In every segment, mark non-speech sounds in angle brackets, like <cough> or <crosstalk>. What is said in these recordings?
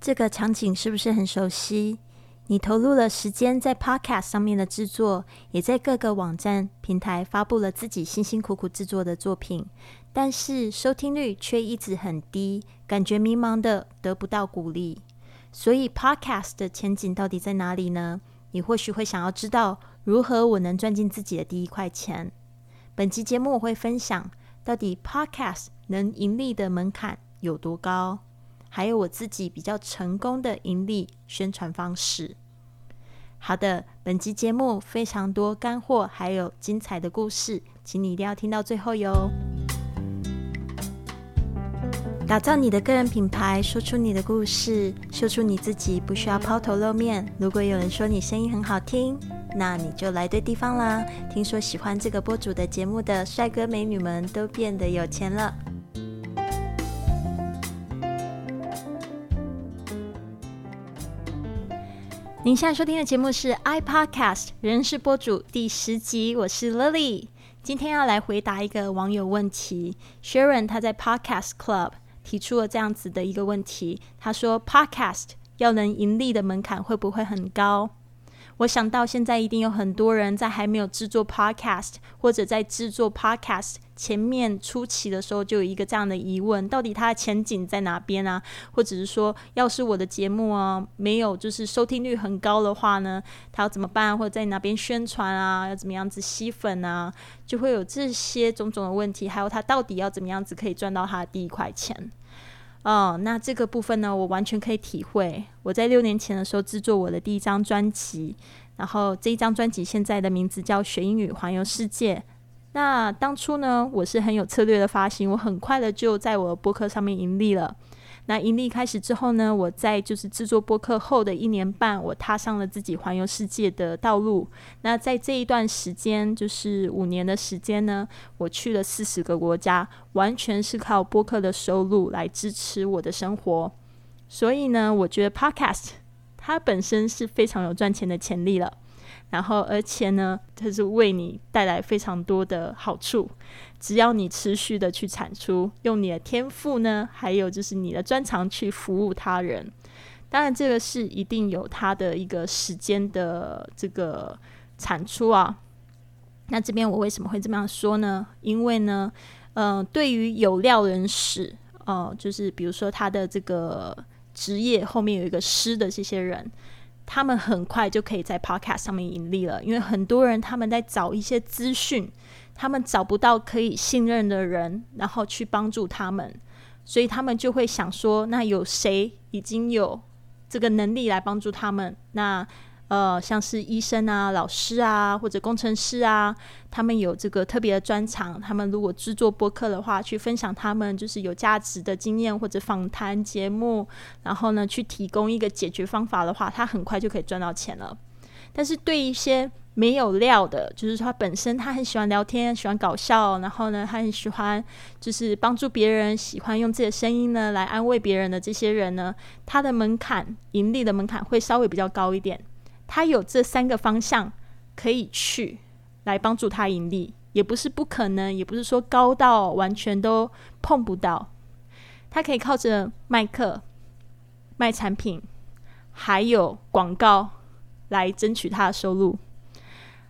这个场景是不是很熟悉？你投入了时间在 Podcast 上面的制作，也在各个网站平台发布了自己辛辛苦苦制作的作品，但是收听率却一直很低，感觉迷茫的得不到鼓励。所以 Podcast 的前景到底在哪里呢？你或许会想要知道如何我能赚进自己的第一块钱。本期节目我会分享到底 Podcast 能盈利的门槛有多高。还有我自己比较成功的盈利宣传方式。好的，本集节目非常多干货，还有精彩的故事，请你一定要听到最后哟。打造你的个人品牌，说出你的故事，说出你自己，不需要抛头露面。如果有人说你声音很好听，那你就来对地方啦。听说喜欢这个播主的节目的帅哥美女们都变得有钱了。您现在收听的节目是 iPodcast 人事播主第十集，我是 Lily，今天要来回答一个网友问题。Sharon 他在 Podcast Club 提出了这样子的一个问题，他说：Podcast 要能盈利的门槛会不会很高？我想到现在一定有很多人在还没有制作 Podcast 或者在制作 Podcast。前面初期的时候就有一个这样的疑问：到底它的前景在哪边啊？或者是说，要是我的节目啊没有就是收听率很高的话呢，它要怎么办？或者在哪边宣传啊？要怎么样子吸粉啊？就会有这些种种的问题。还有它到底要怎么样子可以赚到它的第一块钱？哦，那这个部分呢，我完全可以体会。我在六年前的时候制作我的第一张专辑，然后这一张专辑现在的名字叫《学英语环游世界》。那当初呢，我是很有策略的发行，我很快的就在我的博客上面盈利了。那盈利开始之后呢，我在就是制作播客后的一年半，我踏上了自己环游世界的道路。那在这一段时间，就是五年的时间呢，我去了四十个国家，完全是靠播客的收入来支持我的生活。所以呢，我觉得 Podcast 它本身是非常有赚钱的潜力了。然后，而且呢，它是为你带来非常多的好处。只要你持续的去产出，用你的天赋呢，还有就是你的专长去服务他人。当然，这个是一定有它的一个时间的这个产出啊。那这边我为什么会这么样说呢？因为呢，呃，对于有料人士，哦，就是比如说他的这个职业后面有一个师的这些人。他们很快就可以在 Podcast 上面盈利了，因为很多人他们在找一些资讯，他们找不到可以信任的人，然后去帮助他们，所以他们就会想说，那有谁已经有这个能力来帮助他们？那呃，像是医生啊、老师啊，或者工程师啊，他们有这个特别的专长。他们如果制作播客的话，去分享他们就是有价值的经验或者访谈节目，然后呢，去提供一个解决方法的话，他很快就可以赚到钱了。但是对一些没有料的，就是他本身他很喜欢聊天，喜欢搞笑，然后呢，他很喜欢就是帮助别人，喜欢用自己的声音呢来安慰别人的这些人呢，他的门槛盈利的门槛会稍微比较高一点。他有这三个方向可以去来帮助他盈利，也不是不可能，也不是说高到完全都碰不到。他可以靠着卖课、卖产品，还有广告来争取他的收入。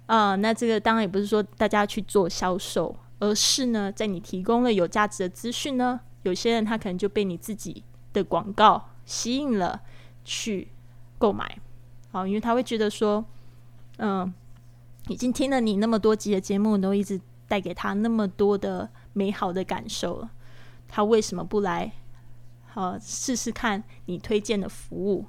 啊，那这个当然也不是说大家去做销售，而是呢，在你提供了有价值的资讯呢，有些人他可能就被你自己的广告吸引了，去购买。好，因为他会觉得说，嗯，已经听了你那么多集的节目，都一直带给他那么多的美好的感受了，他为什么不来？好，试试看你推荐的服务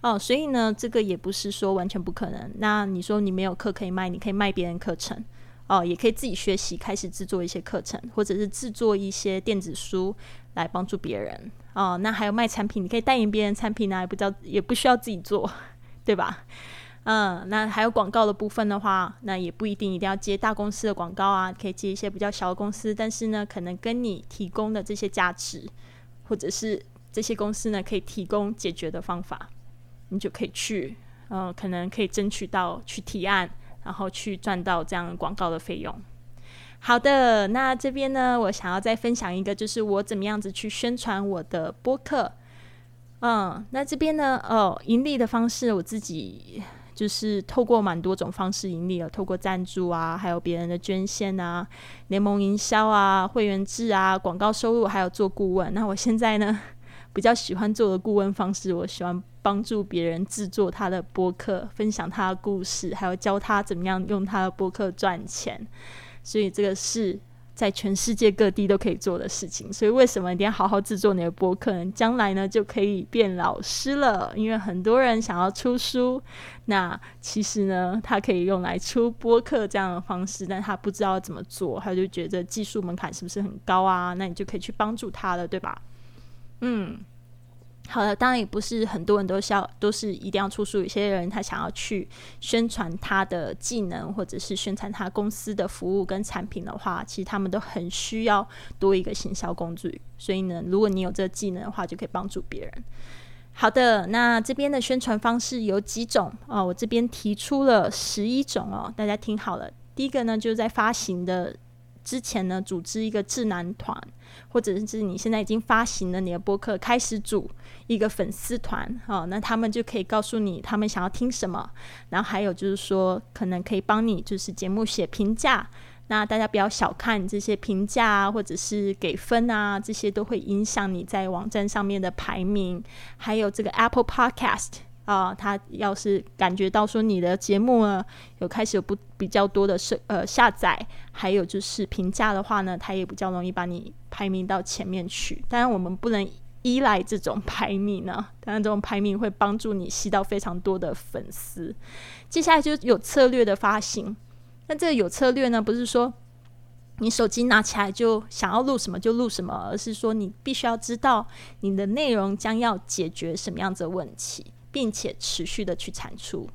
哦。所以呢，这个也不是说完全不可能。那你说你没有课可以卖，你可以卖别人课程哦，也可以自己学习，开始制作一些课程，或者是制作一些电子书来帮助别人哦。那还有卖产品，你可以代言别人产品啊，也不叫也不需要自己做。对吧？嗯，那还有广告的部分的话，那也不一定一定要接大公司的广告啊，可以接一些比较小的公司，但是呢，可能跟你提供的这些价值，或者是这些公司呢可以提供解决的方法，你就可以去，嗯，可能可以争取到去提案，然后去赚到这样广告的费用。好的，那这边呢，我想要再分享一个，就是我怎么样子去宣传我的播客。嗯，那这边呢，哦，盈利的方式我自己。就是透过蛮多种方式盈利了，透过赞助啊，还有别人的捐献啊，联盟营销啊，会员制啊，广告收入，还有做顾问。那我现在呢，<laughs> 比较喜欢做的顾问方式，我喜欢帮助别人制作他的播客，分享他的故事，还有教他怎么样用他的播客赚钱。所以这个是。在全世界各地都可以做的事情，所以为什么一定要好好制作你的播客？呢？将来呢就可以变老师了，因为很多人想要出书，那其实呢，他可以用来出播客这样的方式，但他不知道怎么做，他就觉得技术门槛是不是很高啊？那你就可以去帮助他了，对吧？嗯。好了，当然也不是很多人都需要，都是一定要出书。有些人他想要去宣传他的技能，或者是宣传他公司的服务跟产品的话，其实他们都很需要多一个行销工具。所以呢，如果你有这个技能的话，就可以帮助别人。好的，那这边的宣传方式有几种哦？我这边提出了十一种哦，大家听好了。第一个呢，就是在发行的之前呢，组织一个智囊团。或者是你现在已经发行了你的播客，开始组一个粉丝团哦，那他们就可以告诉你他们想要听什么，然后还有就是说可能可以帮你就是节目写评价，那大家不要小看这些评价啊，或者是给分啊，这些都会影响你在网站上面的排名，还有这个 Apple Podcast。啊，他要是感觉到说你的节目呢有开始有不比较多的是呃下载，还有就是评价的话呢，他也比较容易把你排名到前面去。当然，我们不能依赖这种排名呢，<laughs> 当然这种排名会帮助你吸到非常多的粉丝。接下来就有策略的发行，那这个有策略呢，不是说你手机拿起来就想要录什么就录什么，而是说你必须要知道你的内容将要解决什么样子的问题。并且持续的去产出。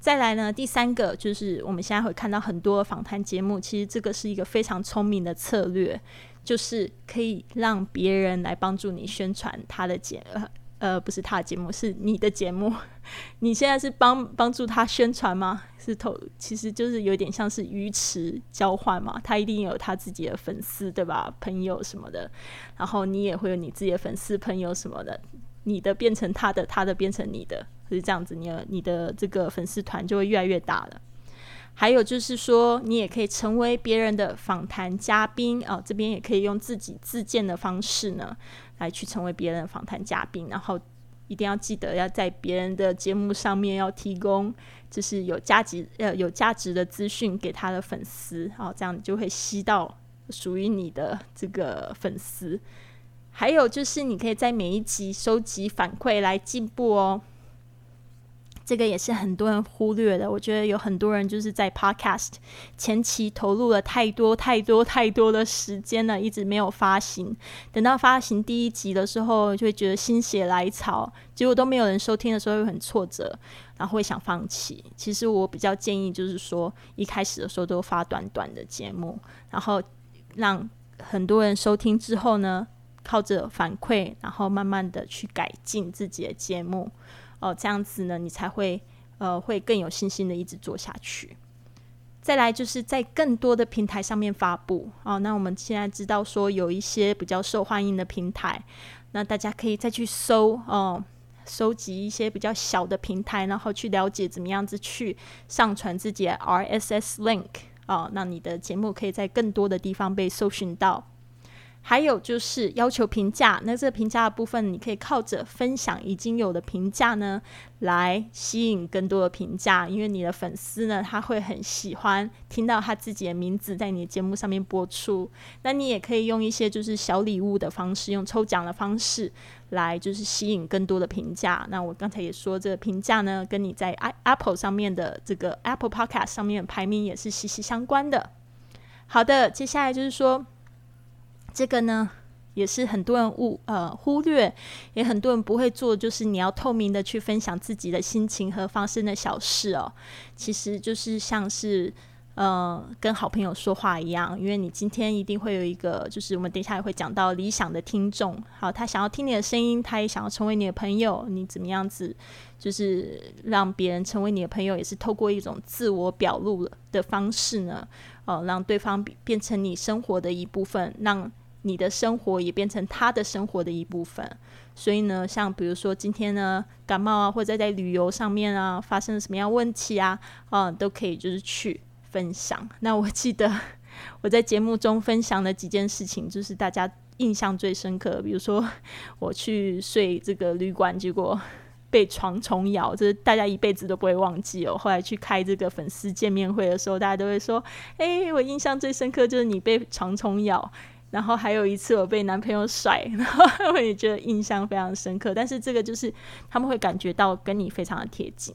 再来呢，第三个就是我们现在会看到很多访谈节目，其实这个是一个非常聪明的策略，就是可以让别人来帮助你宣传他的节呃呃不是他的节目，是你的节目。<laughs> 你现在是帮帮助他宣传吗？是投，其实就是有点像是鱼池交换嘛。他一定有他自己的粉丝对吧？朋友什么的，然后你也会有你自己的粉丝朋友什么的。你的变成他的，他的变成你的，是这样子，你的你的这个粉丝团就会越来越大了。还有就是说，你也可以成为别人的访谈嘉宾啊，这边也可以用自己自荐的方式呢，来去成为别人的访谈嘉宾。然后一定要记得要在别人的节目上面要提供就是有价值呃有价值的资讯给他的粉丝啊，这样就会吸到属于你的这个粉丝。还有就是，你可以在每一集收集反馈来进步哦。这个也是很多人忽略的。我觉得有很多人就是在 Podcast 前期投入了太多、太多、太多的时间了，一直没有发行。等到发行第一集的时候，就会觉得心血来潮，结果都没有人收听的时候，又很挫折，然后会想放弃。其实我比较建议，就是说一开始的时候都发短短的节目，然后让很多人收听之后呢。靠着反馈，然后慢慢的去改进自己的节目，哦，这样子呢，你才会呃会更有信心的一直做下去。再来就是在更多的平台上面发布哦。那我们现在知道说有一些比较受欢迎的平台，那大家可以再去搜哦，收集一些比较小的平台，然后去了解怎么样子去上传自己的 RSS link 哦，那你的节目可以在更多的地方被搜寻到。还有就是要求评价，那这个评价的部分，你可以靠着分享已经有的评价呢，来吸引更多的评价。因为你的粉丝呢，他会很喜欢听到他自己的名字在你的节目上面播出。那你也可以用一些就是小礼物的方式，用抽奖的方式来就是吸引更多的评价。那我刚才也说，这个评价呢，跟你在 Apple 上面的这个 Apple Podcast 上面排名也是息息相关的。好的，接下来就是说。这个呢，也是很多人误呃忽略，也很多人不会做，就是你要透明的去分享自己的心情和发生的小事哦。其实就是像是呃跟好朋友说话一样，因为你今天一定会有一个，就是我们等一下也会讲到理想的听众，好，他想要听你的声音，他也想要成为你的朋友，你怎么样子，就是让别人成为你的朋友，也是透过一种自我表露的方式呢，哦，让对方变成你生活的一部分，让。你的生活也变成他的生活的一部分。所以呢，像比如说今天呢感冒啊，或者在旅游上面啊发生了什么样问题啊，啊，都可以就是去分享。那我记得 <laughs> 我在节目中分享的几件事情，就是大家印象最深刻。比如说 <laughs> 我去睡这个旅馆，结果。被床虫咬，这是大家一辈子都不会忘记哦。后来去开这个粉丝见面会的时候，大家都会说：“哎，我印象最深刻就是你被床虫咬。”然后还有一次我被男朋友甩，<laughs> 然后我也觉得印象非常深刻。但是这个就是他们会感觉到跟你非常的贴近。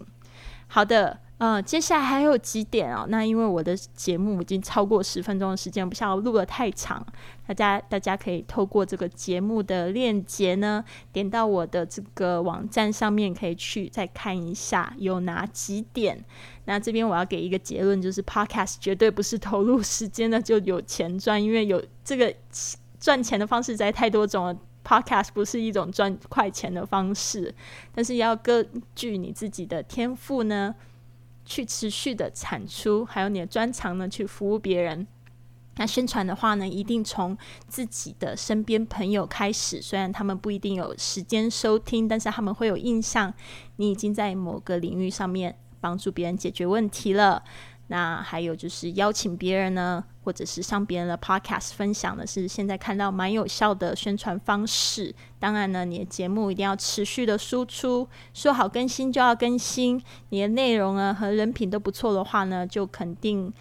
好的。呃，接下来还有几点哦。那因为我的节目已经超过十分钟的时间，不想要录的太长，大家大家可以透过这个节目的链接呢，点到我的这个网站上面，可以去再看一下有哪几点。那这边我要给一个结论，就是 Podcast 绝对不是投入时间的就有钱赚，因为有这个赚钱的方式在太多种了。Podcast 不是一种赚快钱的方式，但是要根据你自己的天赋呢。去持续的产出，还有你的专长呢，去服务别人。那宣传的话呢，一定从自己的身边朋友开始。虽然他们不一定有时间收听，但是他们会有印象，你已经在某个领域上面帮助别人解决问题了。那还有就是邀请别人呢，或者是上别人的 podcast 分享的，是现在看到蛮有效的宣传方式。当然呢，你的节目一定要持续的输出，说好更新就要更新。你的内容呢和人品都不错的话呢，就肯定。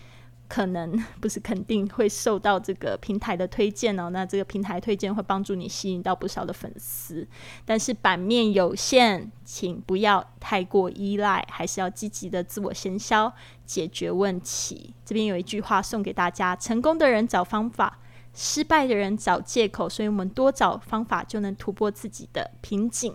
可能 <laughs> 不是肯定会受到这个平台的推荐哦，那这个平台推荐会帮助你吸引到不少的粉丝，但是版面有限，请不要太过依赖，还是要积极的自我行销，解决问题。这边有一句话送给大家：成功的人找方法，失败的人找借口，所以我们多找方法就能突破自己的瓶颈。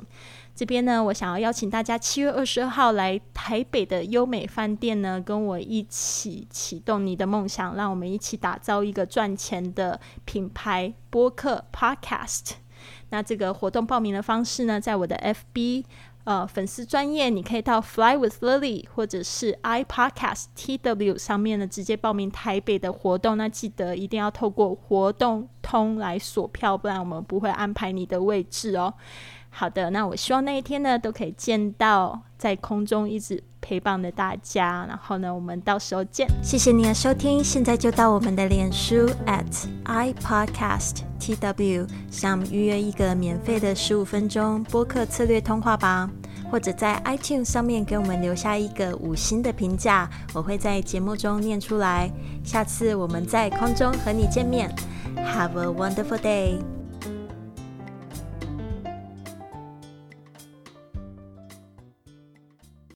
这边呢，我想要邀请大家七月二十二号来台北的优美饭店呢，跟我一起启动你的梦想，让我们一起打造一个赚钱的品牌播客 Podcast。那这个活动报名的方式呢，在我的 FB 呃粉丝专业，你可以到 Fly with Lily 或者是 iPodcast TW 上面呢，直接报名台北的活动。那记得一定要透过活动通来锁票，不然我们不会安排你的位置哦。好的，那我希望那一天呢，都可以见到在空中一直陪伴的大家。然后呢，我们到时候见。谢谢你的收听，现在就到我们的脸书 at i podcast tw 上预约一个免费的十五分钟播客策略通话吧，或者在 iTunes 上面给我们留下一个五星的评价，我会在节目中念出来。下次我们在空中和你见面。Have a wonderful day.